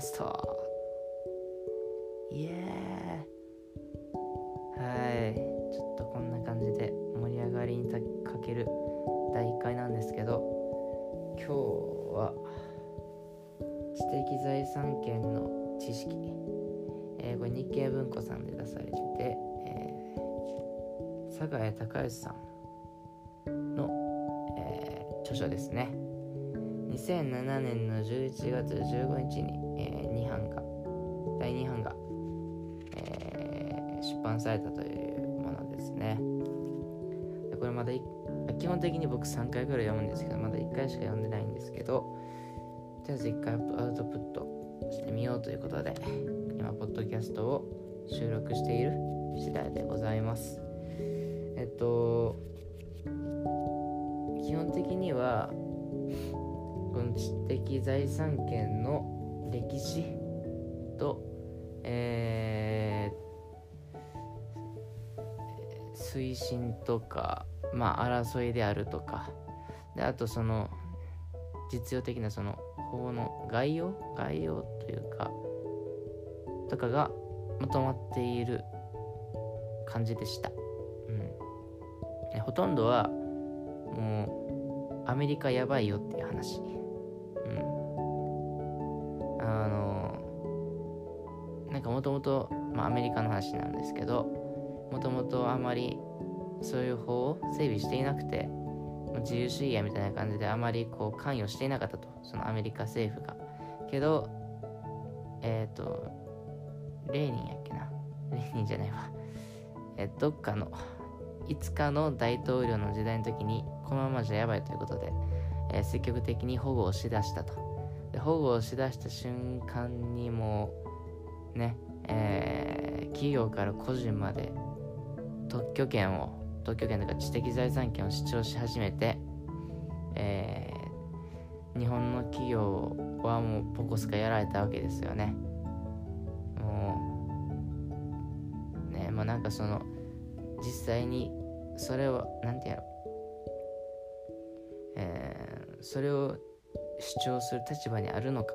ャストイエーはい。ちょっとこんな感じで盛り上がりにかける第1回なんですけど今日は知的財産権の知識、えー、これ日経文庫さんで出されてて、えー、佐賀谷隆義さん著書ですね。2007年の11月15日に、第2版が、えー、出版されたというものですね。でこれまだ基本的に僕3回ぐらい読むんですけどまだ1回しか読んでないんですけどとりあえず1回アウトプットしてみようということで今ポッドキャストを収録している次第でございます。えっと基本的にはこの知的財産権の歴史推進とか、まあ、争いであるとかであとその実用的なその法の概要概要というかとかがまとまっている感じでした、うん、ほとんどはもうアメリカやばいよっていう話。うん。あの、なんかもともと、まあアメリカの話なんですけど、ともとあまりそういう法を整備していなくて、自由主義やみたいな感じであまりこう関与していなかったと、そのアメリカ政府が。けど、えっ、ー、と、レーニンやっけな？レーニンじゃないわ。えどっかのいつかの大統領の時代の時にこのままじゃやばいということで、えー、積極的に保護をしだしたとで保護をしだした瞬間にもうね、えー、企業から個人まで特許権を特許権というか知的財産権を主張し始めて、えー、日本の企業はもうポコスカやられたわけですよね。もうねもうなんかその実際にそれを何て言うえー、それを主張する立場にあるのか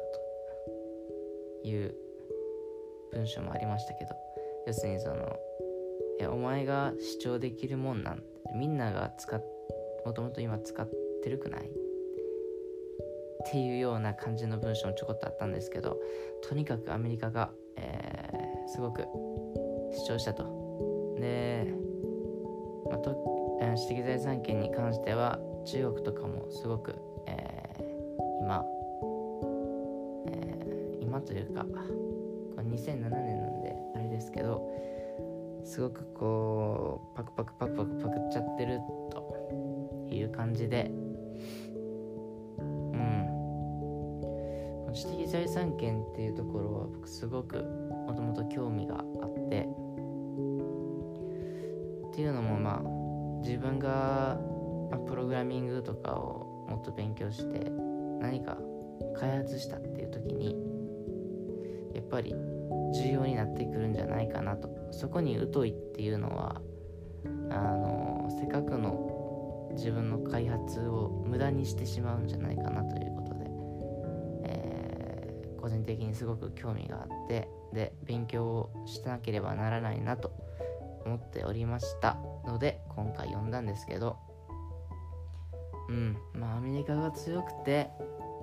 という文章もありましたけど要するにそのいやお前が主張できるもんなんみんなが使っもともと今使ってるくない？っていうような感じの文章もちょこっとあったんですけどとにかくアメリカが、えー、すごく主張したと。でまあ、と知的財産権に関しては中国とかもすごく、えー、今、えー、今というかこれ2007年なんであれですけどすごくこうパクパクパクパクパクっちゃってるという感じで。うん。知的財産権っていうところは僕すごくもともと興味があって。っていうのもまあ自分がプログラミングとかをもっと勉強して何か開発したっていう時にやっぱり重要になってくるんじゃないかなとそこに疎いっていうのはあのせっかくの自分の開発を無駄にしてしまうんじゃないかなということで、えー、個人的にすごく興味があってで勉強をしなければならないなと思っておりましたので今回読んだんですけどうんまあアメリカが強くて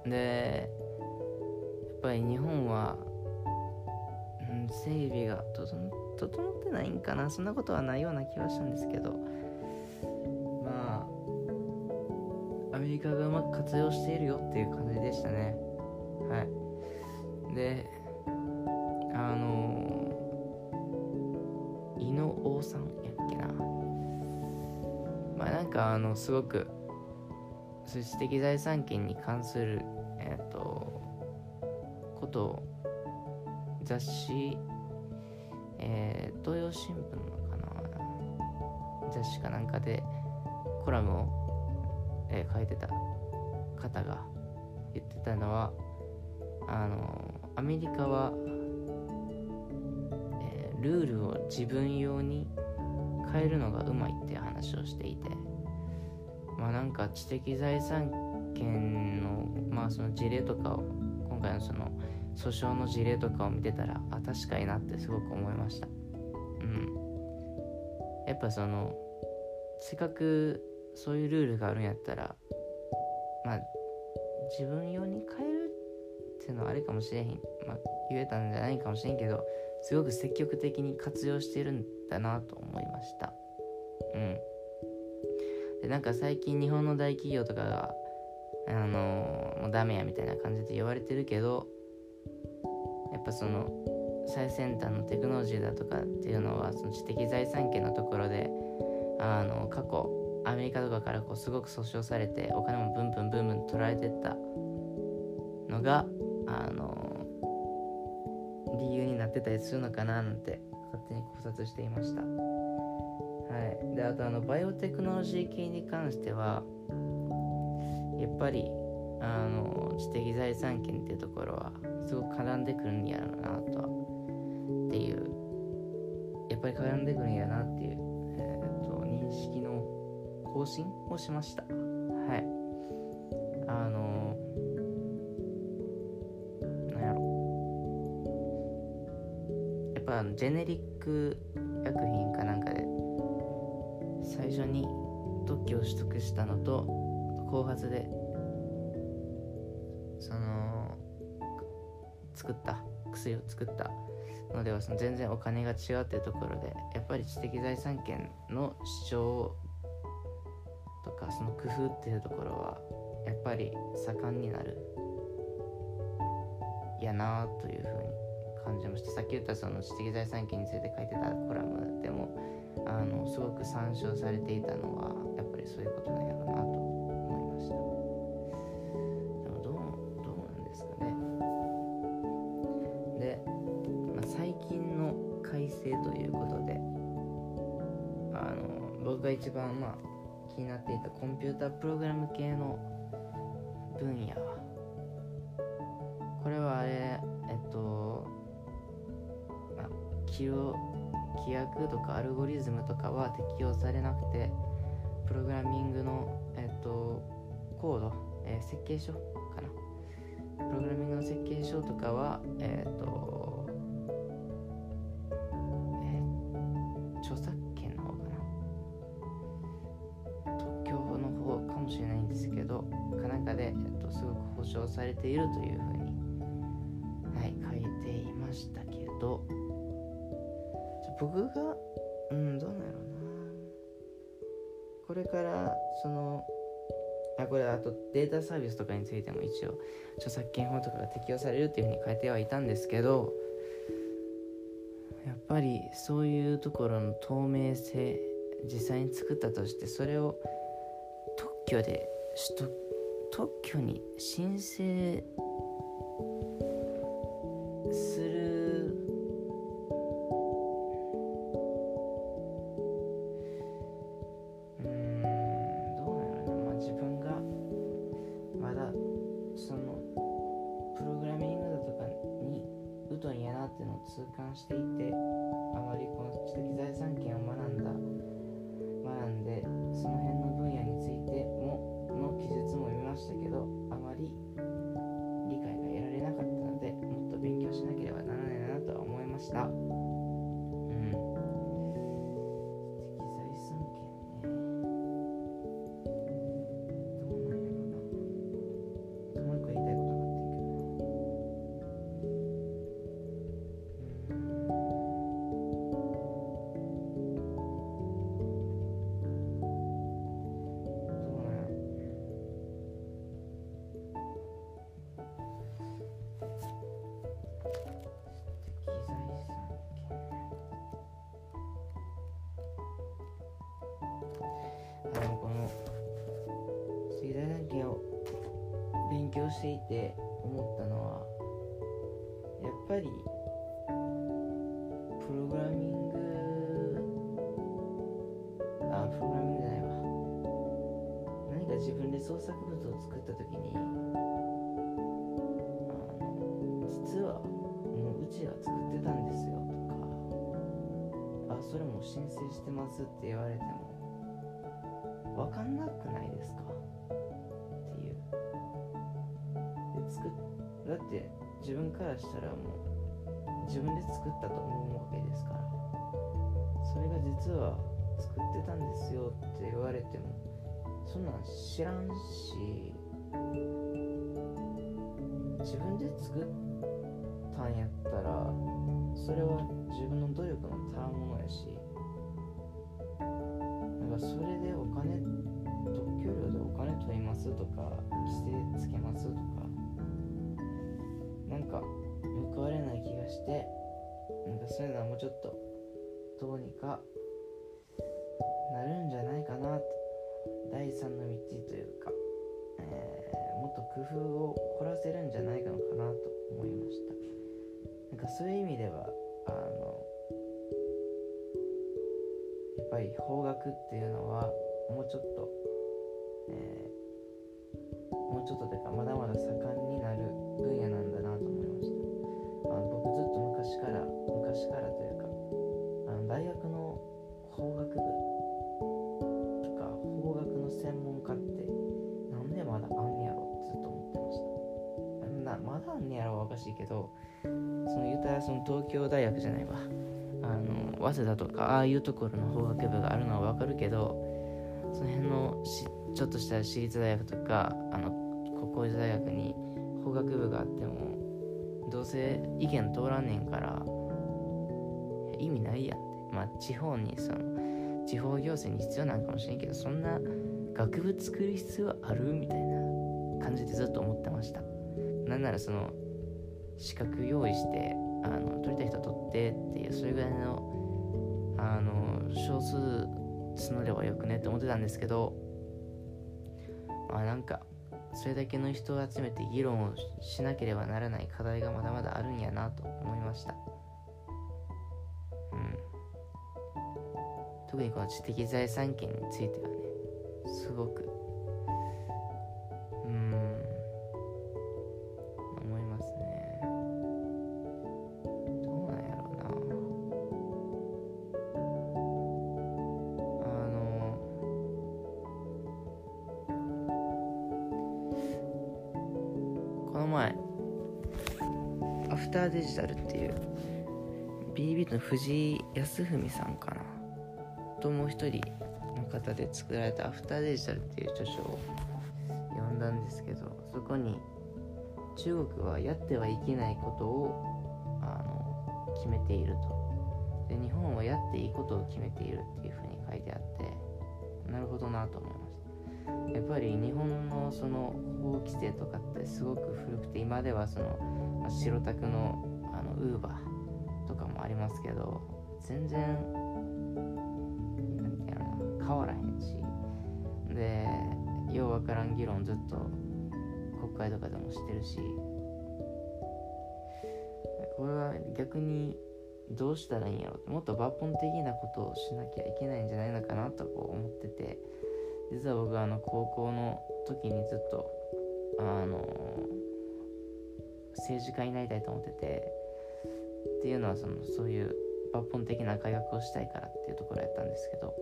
でやっぱり日本は、うん、整備が整っ整ってないんかな。そんなことはないような気はしたんですけど。まあアメリカがうまく活用しているよっていう感じでしたね。はい。であのさんやっけな。まあなんかあのすごく数値的財産権に関するえっ、ー、とことを雑誌えー、東洋新聞のかな雑誌かなんかでコラムを、えー、書いてた方が言ってたのはあのアメリカはえルールを自分用に変えるのがうまいっていう話をしていてまあなんか知的財産権のまあその事例とかを今回のその訴訟の事例とかを見てたらあ確かになってすごく思いました。うん。やっぱそのせっかくそういうルールがあるんやったらまあ自分用に変えるっていうのはあれかもしれへん、まあ、言えたんじゃないかもしれんけどすごく積極的に活用してるんだなと思いました。うん。でなんか最近日本の大企業とかがあのー、もうダメやみたいな感じで言われてるけどやっぱその最先端のテクノロジーだとかっていうのはその知的財産権のところであの過去アメリカとかからこうすごく訴訟されてお金もブンブンブンブン取られてったのがあの理由になってたりするのかななんて勝手に考察していました。はい。であとあのバイオテクノロジー系に関してはやっぱりあの知的財産権っていうところはすごく絡んでくるんやろなとっていう。やっぱり絡んでくるんやなっていう、えーと、認識の更新をしました。はい。あのなんやろ。やっぱジェネリック薬品かなんかで最初に特許を取得したのと後発で作った薬を作ったのではその全然お金が違うっていうところでやっぱり知的財産権の主張とかその工夫っていうところはやっぱり盛んになるやなというふうに感じました。さっき言ったその知的財産権について書いてたコラムでもあのすごく参照されていたのはやっぱりそういうことなんが一番まあ気になっていたコンピュータープログラム系の分野。これはあれえっとまあ規規約とかアルゴリズムとかは適用されなくてプログラミングのえっとコード、えー、設計書かな。プログラミングの設計書とかはえっとているというふうに、はい、書いていましたけど。僕がうんどうなんやろうな。これからそのあこれあとデータサービスとかについても一応著作権法とかが適用されるっていうふうに書いてはいたんですけどやっぱりそういうところの透明性実際に作ったとしてそれを特許で取得特許に申請していて思ったのはやっぱりプログラミングあプログラミングじゃないわ。何か自分で創作物を作った時にあの実はもううちは作ってたんですよとかあそれも申請してますって言われても分かんなくないですか？だって自分からしたらもう自分で作ったと思うわけですから。それが実は作ってたんですよって言われてもそんなん知らんし自分で作ったんやったらそれは自分の努力のたわものやしなんかそれでお金特許料でお金取りますとか規制つけますとかなんか報われない気がしてなんかそういうのはもうちょっとどうにかなるんじゃないかなと。第三の道というか、えー、もっと工夫を凝らせるんじゃないのかなと思いました。なんかそういう意味ではあのやっぱり方角っていうのはもうちょっと、えー、もうちょっとというかまだまだ盛んになる分野おかしいけどその言うたらその東京大学じゃないわ。あの早稲田とかああいうところの法学部があるのはわかるけどその辺のちょっとした私立大学とかあの国公立大学に法学部があってもどうせ意見通らんねんから意味ないやんって。まあ地方にその地方行政に必要なんかもしれんけどそんな学部作る必要あるみたいな感じでずっと思ってました。なんならその資格用意してあの取りたい人取ってっていうそれぐらいのあの少数募ればよくねって思ってたんですけどまあなんかそれだけの人を集めて議論をしなければならない課題がまだまだあるんやなと思いました。うん。特にこの知的財産権についてはねすごく藤井康文さんかな。ともう一人の方で作られたアフターデジタルっていう著書を読んだんですけどそこに中国はやってはいけないことをあの決めていると。で日本はやっていいことを決めているっていうふうに書いてあってなるほどなと思いました。やっぱり日本のその法規制とかってすごく古くて今ではその、白タクのあのウーバーありますけど全然何て言うのな変わらへんし。でようわからん議論ずっと国会とかでもしてるし。これは逆にどうしたらいいんやろって。もっと抜本的なことをしなきゃいけないんじゃないのかなとこう思ってて。実は僕はあの高校の時にずっとあの政治家になりたいと思ってて。っていうのはそのそういう抜本的な改革をしたいからっていうところやったんですけど。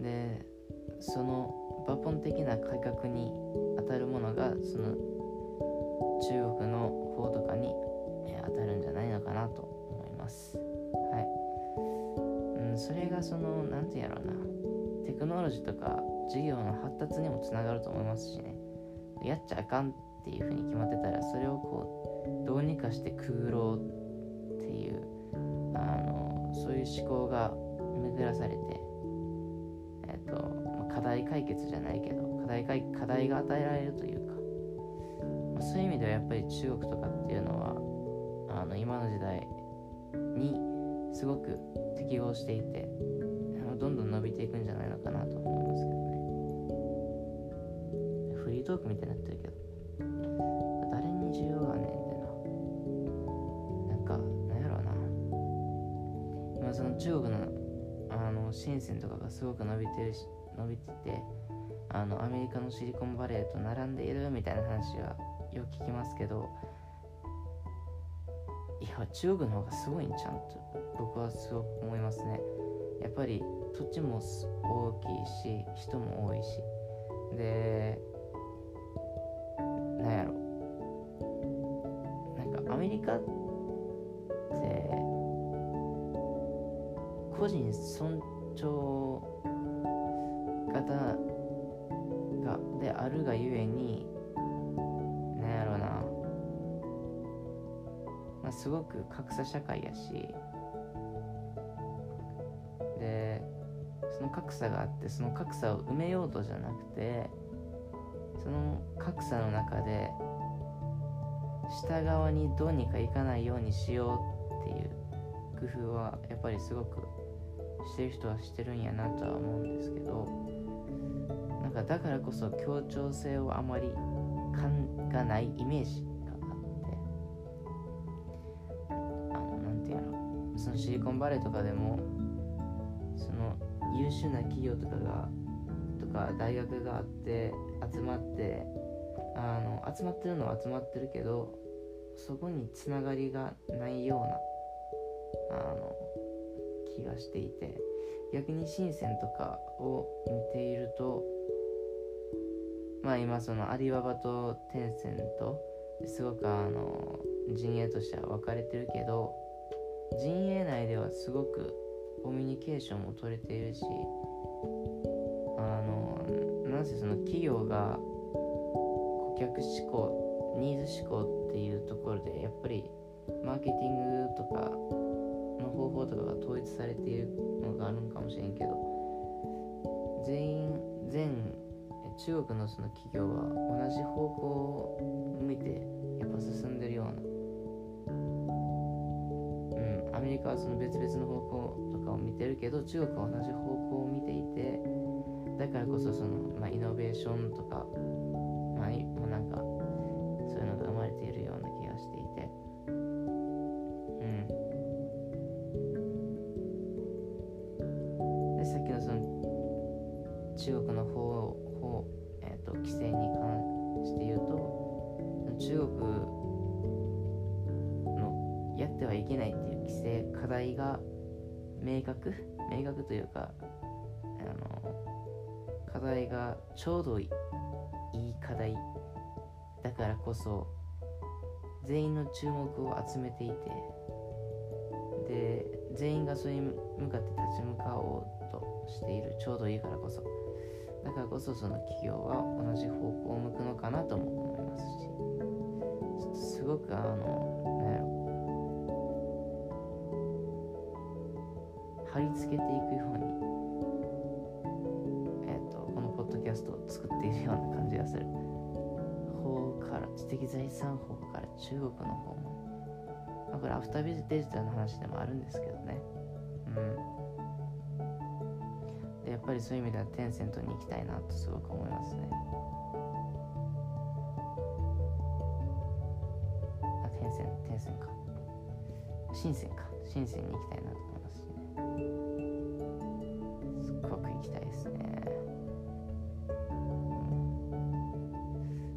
でその抜本的な改革に当たるものがその中国の法とかに当たるんじゃないのかなと思います。はい、うん、それがその何て言うやろうな。テクノロジーとか事業の発達にもつながると思いますしね。やっちゃあかんっていうふうに決まってたらそれをこうどうにかしてくぐろうっていうあのそういう思考が巡らされて、えっとまあ課題解決じゃないけど課題課題が与えられるというか、まあ、そういう意味ではやっぱり中国とかっていうのはあの今の時代にすごく適合していてどんどん伸びていくんじゃないのかなと思いますけどね。フリートークみたいになってるけど誰に需要がね中国のあの深センとかがすごく伸びてるし伸びててあのアメリカのシリコンバレーと並んでいるみたいな話はよく聞きますけどいや中国の方がすごいんちゃんと僕はすごく思いますね。やっぱり土地も大きいし人も多いし。でなんやろ。なんかアメリカって個人尊重型がであるがゆえになんやろうな、まあ、すごく格差社会やし。でその格差があってその格差を埋めようとじゃなくてその格差の中で下側にどうにかいかないようにしようっていう工夫はやっぱりすごくしてる人はしてるんやなとは思うんですけどなんかだからこそ協調性をあまり感がないイメージがあってあのなんていうのそのシリコンバレーとかでもその優秀な企業とかがとか大学があって集まってあの集まってるのは集まってるけどそこにつながりがないようなあの気がしていて逆に深センとかを見ているとまあ今そのアリババとテンセントすごくあの陣営としては分かれてるけど陣営内ではすごくコミュニケーションも取れているしあのなんせその企業が顧客志向ニーズ志向っていうところでやっぱりマーケティングとかの方法とかが統一されているのがあるんかもしれんけど全員全中国のその企業は同じ方向を向いてやっぱ進んでるような。うんアメリカはその別々の方向とかを見てるけど中国は同じ方向を見ていてだからこそその、まあ、イノベーションとか、まあ、もうなんかそういうのが生まれているような気が中国の方法、えーと、規制に関して言うと中国のやってはいけないっていう規制課題が明確明確というかあの課題がちょうどいい課題だからこそ全員の注目を集めていてで全員がそれに向かって立ち向かおうとしているちょうどいいからこそ。だからこそその企業は同じ方向を向くのかなとも思いますしちょっとすごくあのなんやろ貼り付けていくようにえっ、ー、とこのポッドキャストを作っているような感じがする。方から知的財産法から中国の方も、まあ、これアフタービジデジタルの話でもあるんですけどね。うん。やっぱりそういう意味ではテンセントに行きたいなとすごく思いますね。あテンセンテンセンか。深センか。深センに行きたいなと思いますね。すっごく行きたいですね、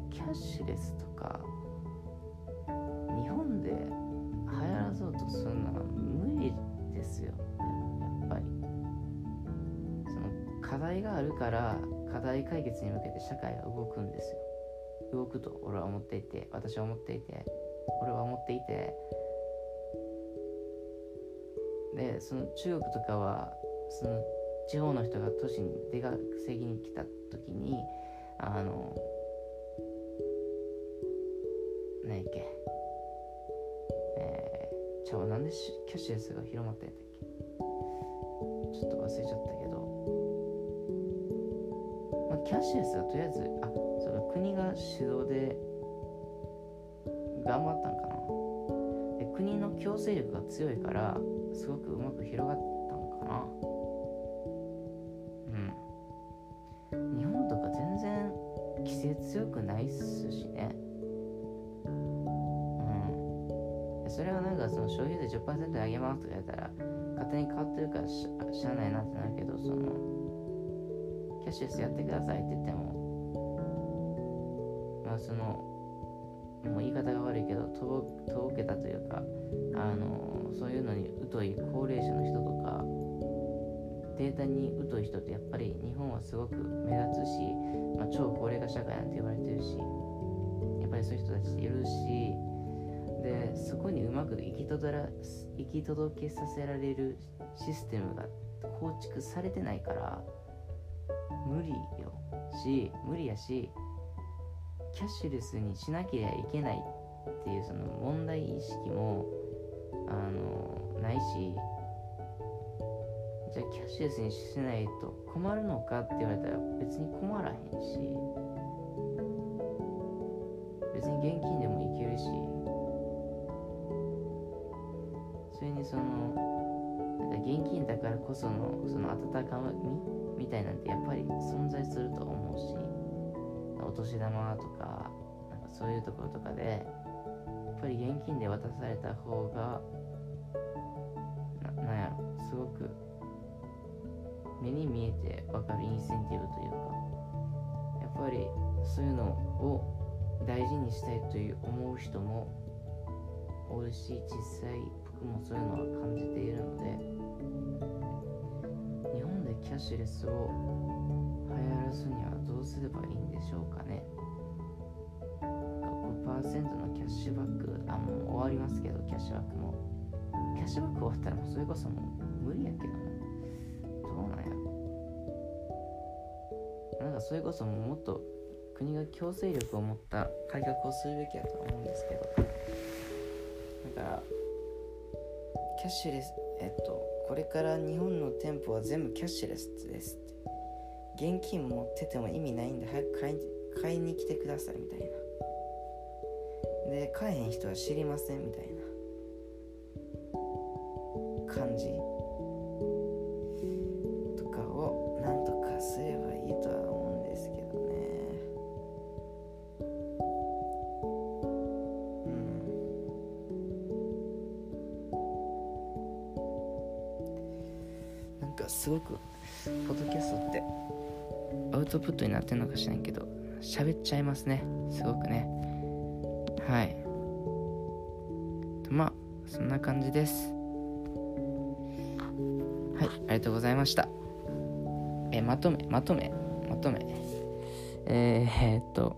キャッシュレスと。題があるから課題解決に向けて社会は動くんですよ。動くと俺は思っていて私は思っていて俺は思っていて。でその中国とかはその地方の人が都市に出稼ぎに来た時にあの何やっけ。えー、ちゃうなんでキャッシュレスが広まったんやったっけ。ちょっと忘れちゃったけど。キャッシュレスはとりあえずあその国が主導で頑張ったんかな。で国の強制力が強いからすごくうまく広がったんかな。うん。日本とか全然規制強くないっすしね。うん。それはなんかその消費税10%上げますとか言ったら勝手に変わってるからししゃあないなってなるけどそのキャッシュレスやってくださいって言っても。まあそのもう言い方が悪いけどとぼとぼけたというかあのそういうのに疎い高齢者の人とかデータに疎い人ってやっぱり日本はすごく目立つし、まあ、超高齢化社会なんて言われてるしやっぱりそういう人たちいるしでそこにうまく行き届ら行き届けさせられるシステムが構築されてないから無理よ。し無理やしキャッシュレスにしなければいけないっていうその問題意識もあのないしじゃあキャッシュレスにしないと困るのかって言われたら別に困らへんし別に現金でもいけるしそれにそのなんか現金だからこそのその温かみみたいなんてやっぱり存在すると思うしお年玉とかなんかそういうところとかでやっぱり現金で渡された方がななんやろすごく目に見えて分かるインセンティブというかやっぱりそういうのを大事にしたいという思う人もおるし実際僕もそういうのは感ャッシュレスを流行らすにはどうすればいいんでしょうかね。5%のキャッシュバックあもう終わりますけどキャッシュバックも。キャッシュバック終わったらもうそれこそもう無理やけどな。どうなんやなんかそれこそももっと国が強制力を持った改革をするべきやと思うんですけど。だからキャッシュレスえっとこれから日本の店舗は全部キャッシュレスですって。現金持ってても意味ないんで早く買い買いに来てくださいみたいな。で買えへん人は知りませんみたいな感じ。すごくポッドキャストって。アウトプットになってんのかしらんけど喋っちゃいますね。すごくね。はい。まあそんな感じです。はいありがとうございました。えまとめまとめまとめ。えー、えー、っと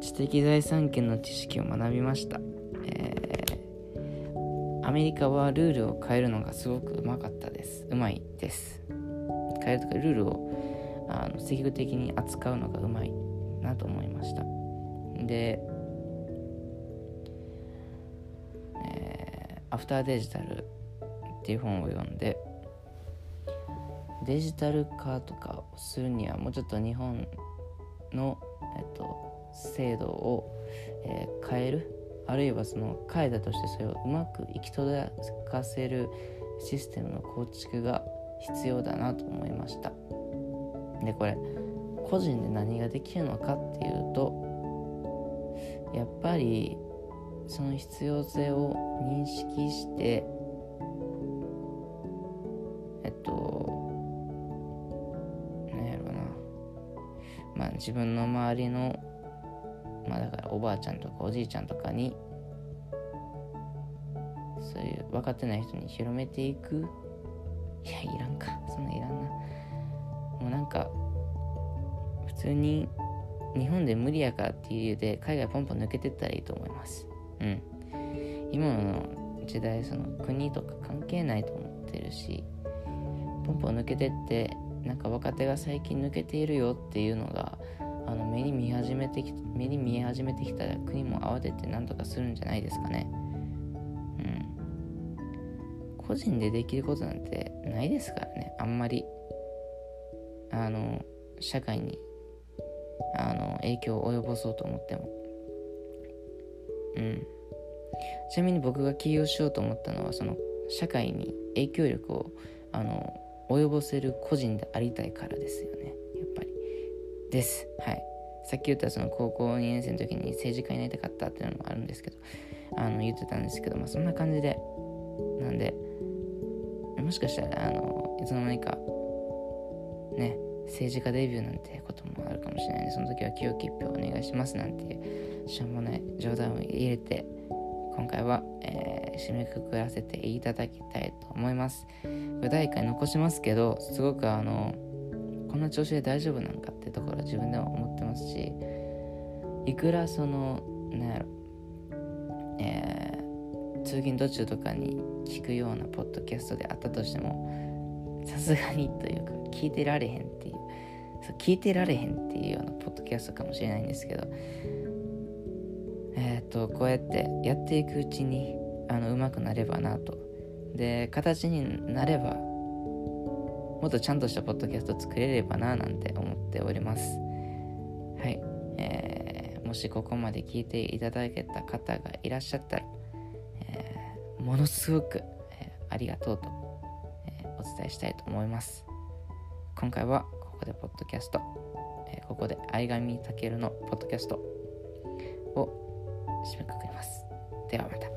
知的財産権の知識を学びました。えー、メリカはルールを変えるのがすごくうまかったです。うまいです。変えるとかルールをあの積極的に扱うのがうまいなと思いました。で、えー、アフターデジタルっていう本を読んでデジタル化とかをするにはもうちょっと日本の、えっと、制度を、えー、変えるあるいはその変えたとしてそれをうまく行き届かせるシステムの構築が必要だなと思いました。でこれ個人で何ができるのかっていうとやっぱりその必要性を認識してえっと何やろうな。まあ自分の周りのまあだからおばあちゃんとかおじいちゃんとかにそういう分かってない人に広めていく。いやいらんか。そんないらんな。もうなんか普通に日本で無理やからっていう理由で海外ポンポン抜けてったらいいと思います。うん。今の時代その国とか関係ないと思ってるしポンポン抜けてってなんか若手が最近抜けているよっていうのがあの目に見始めてき目に見え始めてきたら国も慌てて何とかするんじゃないですかね。うん。個人でできることなんてないですからね。あんまりあの社会にあの影響を及ぼそうと思っても。うん。ちなみに僕が起業しようと思ったのはその社会に影響力をあの及ぼせる個人でありたいからですよね。やっぱり。です。はい。さっき言ったその高校2年生の時に政治家になりたかったっていうのもあるんですけどあの言ってたんですけどまあそんな感じでなんでもしかしたらあのいつの間にかね政治家デビューなんてこともあるかもしれないのでその時は清き一票お願いしますなんてしょうもない冗談を入れて今回は、えー、締めくくらせていただきたいと思います。具第1回残しますけどすごくあのこの調子で大丈夫なのかってところは自分では思ってますしいくらそのなんやろえー、通勤途中とかに聞くようなポッドキャストであったとしてもさすがにというか聞いてられへんっていうそう聞いてられへんっていうようなポッドキャストかもしれないんですけどえっ、とこうやってやっていくうちにあの上手くなればなと。で形になればもっとちゃんとしたポッドキャスト作れればななんて思っております。はい、えー、もしここまで聞いていただけた方がいらっしゃったら、えー、ものすごく、えー、ありがとうと、えお伝えしたいと思います。今回はここでポッドキャスト、えここで相上健のポッドキャストを締めくくります。ではまた。